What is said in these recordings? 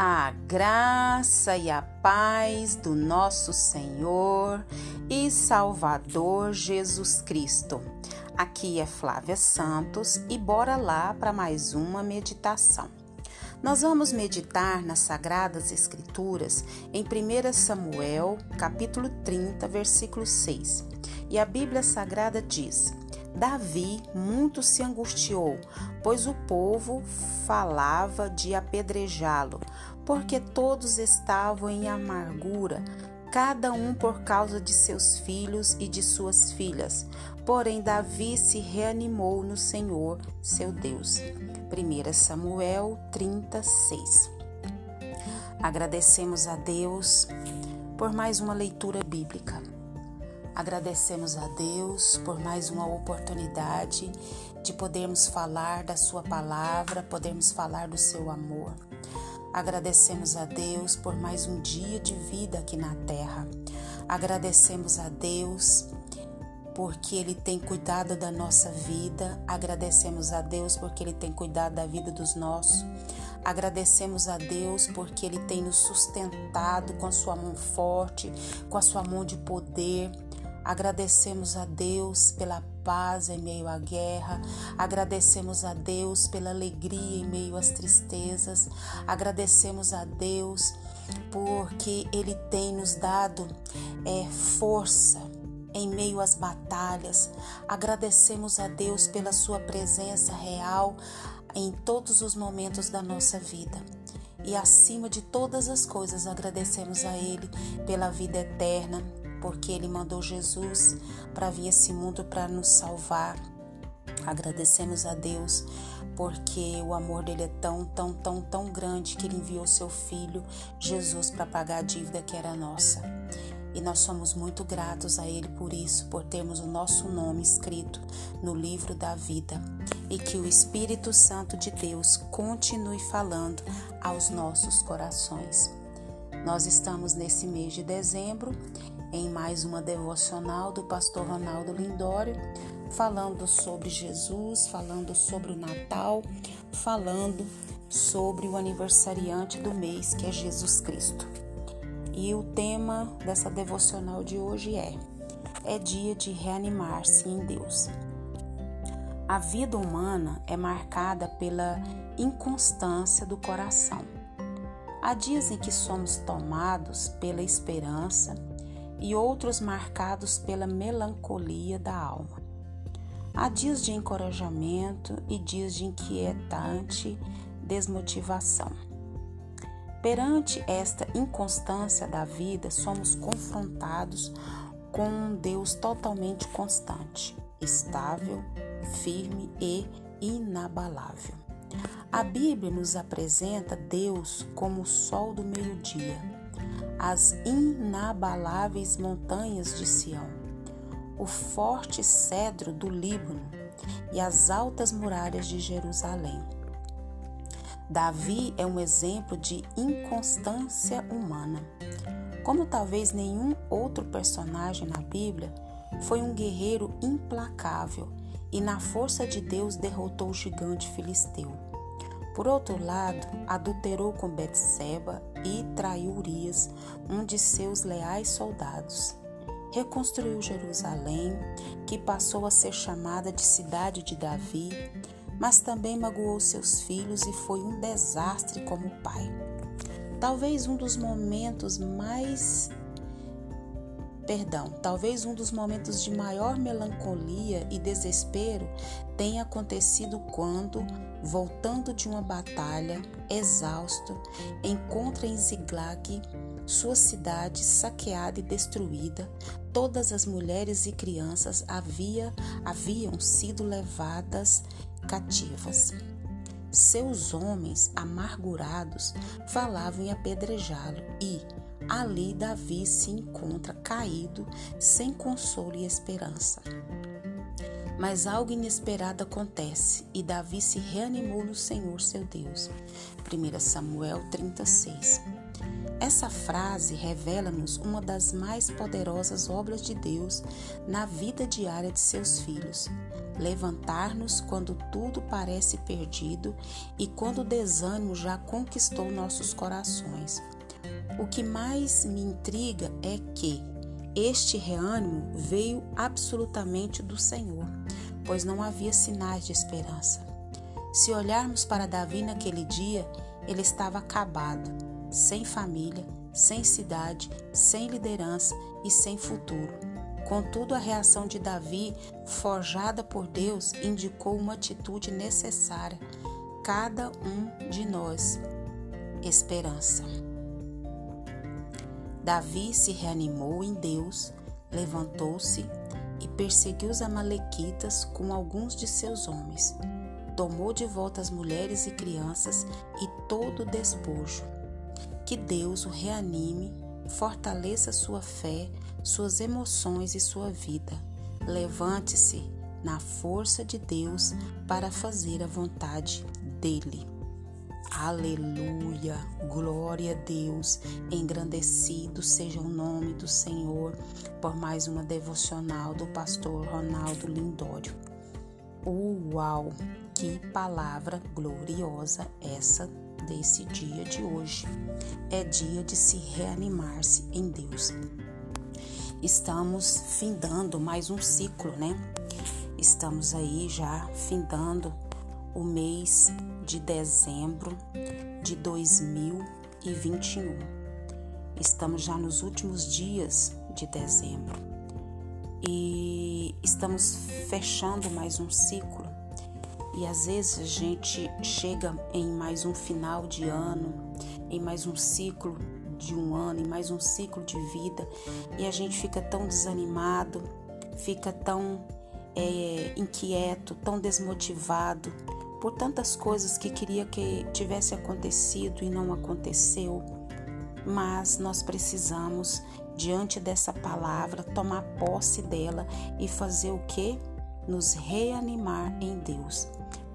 A graça e a paz do nosso Senhor e Salvador Jesus Cristo. Aqui é Flávia Santos e bora lá para mais uma meditação. Nós vamos meditar nas Sagradas Escrituras em 1 Samuel, capítulo 30, versículo 6. E a Bíblia Sagrada diz: Davi muito se angustiou, pois o povo falava de apedrejá-lo, porque todos estavam em amargura, cada um por causa de seus filhos e de suas filhas. Porém, Davi se reanimou no Senhor, seu Deus. 1 Samuel 36. Agradecemos a Deus por mais uma leitura bíblica. Agradecemos a Deus por mais uma oportunidade de podermos falar da Sua palavra, podermos falar do Seu amor. Agradecemos a Deus por mais um dia de vida aqui na terra. Agradecemos a Deus porque Ele tem cuidado da nossa vida. Agradecemos a Deus porque Ele tem cuidado da vida dos nossos. Agradecemos a Deus porque Ele tem nos sustentado com a Sua mão forte, com a Sua mão de poder. Agradecemos a Deus pela paz em meio à guerra, agradecemos a Deus pela alegria em meio às tristezas, agradecemos a Deus porque Ele tem nos dado é, força em meio às batalhas. Agradecemos a Deus pela Sua presença real em todos os momentos da nossa vida. E acima de todas as coisas, agradecemos a Ele pela vida eterna, porque Ele mandou Jesus para vir esse mundo para nos salvar. Agradecemos a Deus porque o amor dele é tão, tão, tão, tão grande que ele enviou seu filho Jesus para pagar a dívida que era nossa. E nós somos muito gratos a Ele por isso, por termos o nosso nome escrito no livro da vida. E que o Espírito Santo de Deus continue falando aos nossos corações. Nós estamos nesse mês de dezembro em mais uma devocional do pastor Ronaldo Lindório, falando sobre Jesus, falando sobre o Natal, falando sobre o aniversariante do mês, que é Jesus Cristo. E o tema dessa devocional de hoje é: é dia de reanimar-se em Deus. A vida humana é marcada pela inconstância do coração. Há dias em que somos tomados pela esperança e outros marcados pela melancolia da alma. Há dias de encorajamento e dias de inquietante desmotivação. Perante esta inconstância da vida, somos confrontados com um Deus totalmente constante, estável, firme e inabalável. A Bíblia nos apresenta Deus como o sol do meio-dia as inabaláveis montanhas de Sião, o forte cedro do Líbano e as altas muralhas de Jerusalém. Davi é um exemplo de inconstância humana. Como talvez nenhum outro personagem na Bíblia, foi um guerreiro implacável e, na força de Deus, derrotou o gigante filisteu. Por outro lado, adulterou com Betseba e traiu Urias, um de seus leais soldados. Reconstruiu Jerusalém, que passou a ser chamada de cidade de Davi, mas também magoou seus filhos e foi um desastre como pai. Talvez um dos momentos mais Perdão, talvez um dos momentos de maior melancolia e desespero tenha acontecido quando, voltando de uma batalha, exausto, encontra em Ziglag sua cidade saqueada e destruída. Todas as mulheres e crianças havia, haviam sido levadas cativas. Seus homens amargurados falavam em apedrejá-lo e, ali Davi se encontra caído, sem consolo e esperança. Mas algo inesperado acontece e Davi se reanimou no Senhor seu Deus. 1 Samuel 36. Essa frase revela-nos uma das mais poderosas obras de Deus na vida diária de seus filhos. levantar-nos quando tudo parece perdido e quando o desânimo já conquistou nossos corações. O que mais me intriga é que este reânimo veio absolutamente do Senhor, pois não havia sinais de esperança. Se olharmos para Davi naquele dia, ele estava acabado, sem família, sem cidade, sem liderança e sem futuro. Contudo, a reação de Davi, forjada por Deus, indicou uma atitude necessária. Cada um de nós. Esperança. Davi se reanimou em Deus, levantou-se e perseguiu os Amalequitas com alguns de seus homens. Tomou de volta as mulheres e crianças e todo o despojo. Que Deus o reanime, fortaleça sua fé, suas emoções e sua vida. Levante-se na força de Deus para fazer a vontade dele. Aleluia, glória a Deus, engrandecido seja o nome do Senhor por mais uma devocional do pastor Ronaldo Lindório. Uau, que palavra gloriosa essa desse dia de hoje. É dia de se reanimar-se em Deus. Estamos findando mais um ciclo, né? Estamos aí já findando o mês de dezembro de 2021. Estamos já nos últimos dias de dezembro e estamos fechando mais um ciclo. E às vezes a gente chega em mais um final de ano, em mais um ciclo de um ano, em mais um ciclo de vida, e a gente fica tão desanimado, fica tão é, inquieto, tão desmotivado por tantas coisas que queria que tivesse acontecido e não aconteceu. Mas nós precisamos, diante dessa palavra, tomar posse dela e fazer o que? Nos reanimar em Deus.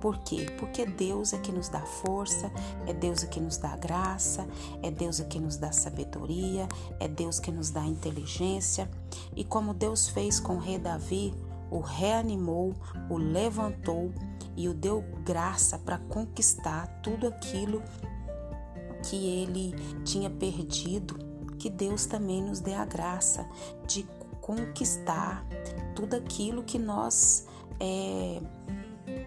Por quê? Porque Deus é que nos dá força, é Deus é que nos dá graça, é Deus é que nos dá sabedoria, é Deus que nos dá inteligência. E como Deus fez com o rei Davi, o reanimou, o levantou e o deu graça para conquistar tudo aquilo que ele tinha perdido, que Deus também nos dê a graça de conquistar tudo aquilo que nós é,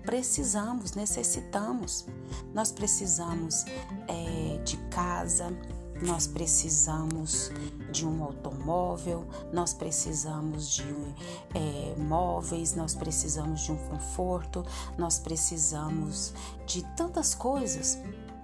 precisamos, necessitamos. Nós precisamos é, de casa, nós precisamos de um automóvel, nós precisamos de é, móveis, nós precisamos de um conforto, nós precisamos de tantas coisas.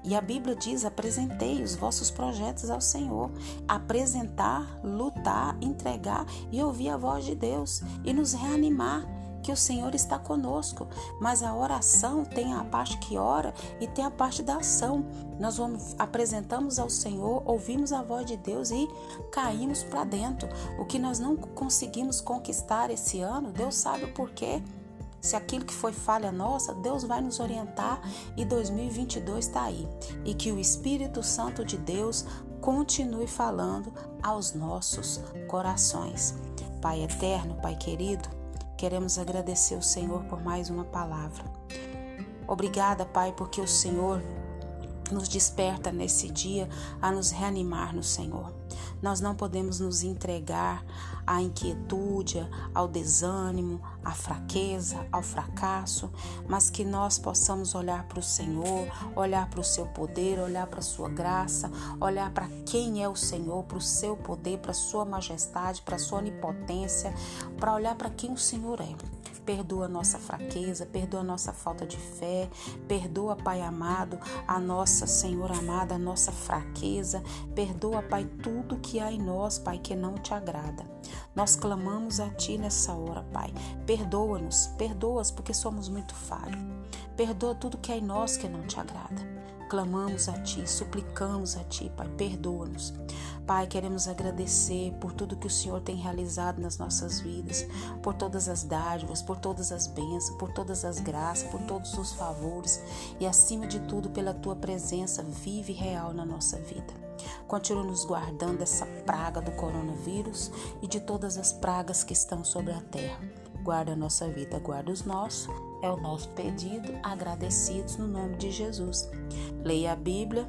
E a Bíblia diz: apresentei os vossos projetos ao Senhor. Apresentar, lutar, entregar e ouvir a voz de Deus e nos reanimar que o Senhor está conosco, mas a oração tem a parte que ora e tem a parte da ação. Nós vamos apresentamos ao Senhor, ouvimos a voz de Deus e caímos para dentro. O que nós não conseguimos conquistar esse ano, Deus sabe o porquê. Se aquilo que foi falha nossa, Deus vai nos orientar e 2022 está aí. E que o Espírito Santo de Deus continue falando aos nossos corações. Pai eterno, Pai querido, Queremos agradecer o Senhor por mais uma palavra. Obrigada, Pai, porque o Senhor nos desperta nesse dia a nos reanimar no Senhor. Nós não podemos nos entregar à inquietude, ao desânimo, à fraqueza, ao fracasso, mas que nós possamos olhar para o Senhor, olhar para o seu poder, olhar para a sua graça, olhar para quem é o Senhor, para o seu poder, para a sua majestade, para a sua onipotência, para olhar para quem o Senhor é. Perdoa a nossa fraqueza, perdoa a nossa falta de fé, perdoa, Pai amado, a nossa, Senhor amada, a nossa fraqueza, perdoa, Pai, tudo que há em nós, Pai, que não te agrada. Nós clamamos a Ti nessa hora, Pai. Perdoa-nos, perdoa-nos porque somos muito falhos. Perdoa tudo que há em nós que não te agrada. Clamamos a Ti, suplicamos a Ti, Pai, perdoa-nos. Pai, queremos agradecer por tudo que o Senhor tem realizado nas nossas vidas, por todas as dádivas, por todas as bênçãos, por todas as graças, por todos os favores e, acima de tudo, pela Tua presença vive e real na nossa vida. Continua nos guardando dessa praga do coronavírus e de todas as pragas que estão sobre a terra. guarda a nossa vida, guarda os nossos. É o nosso pedido, agradecidos no nome de Jesus. Leia a Bíblia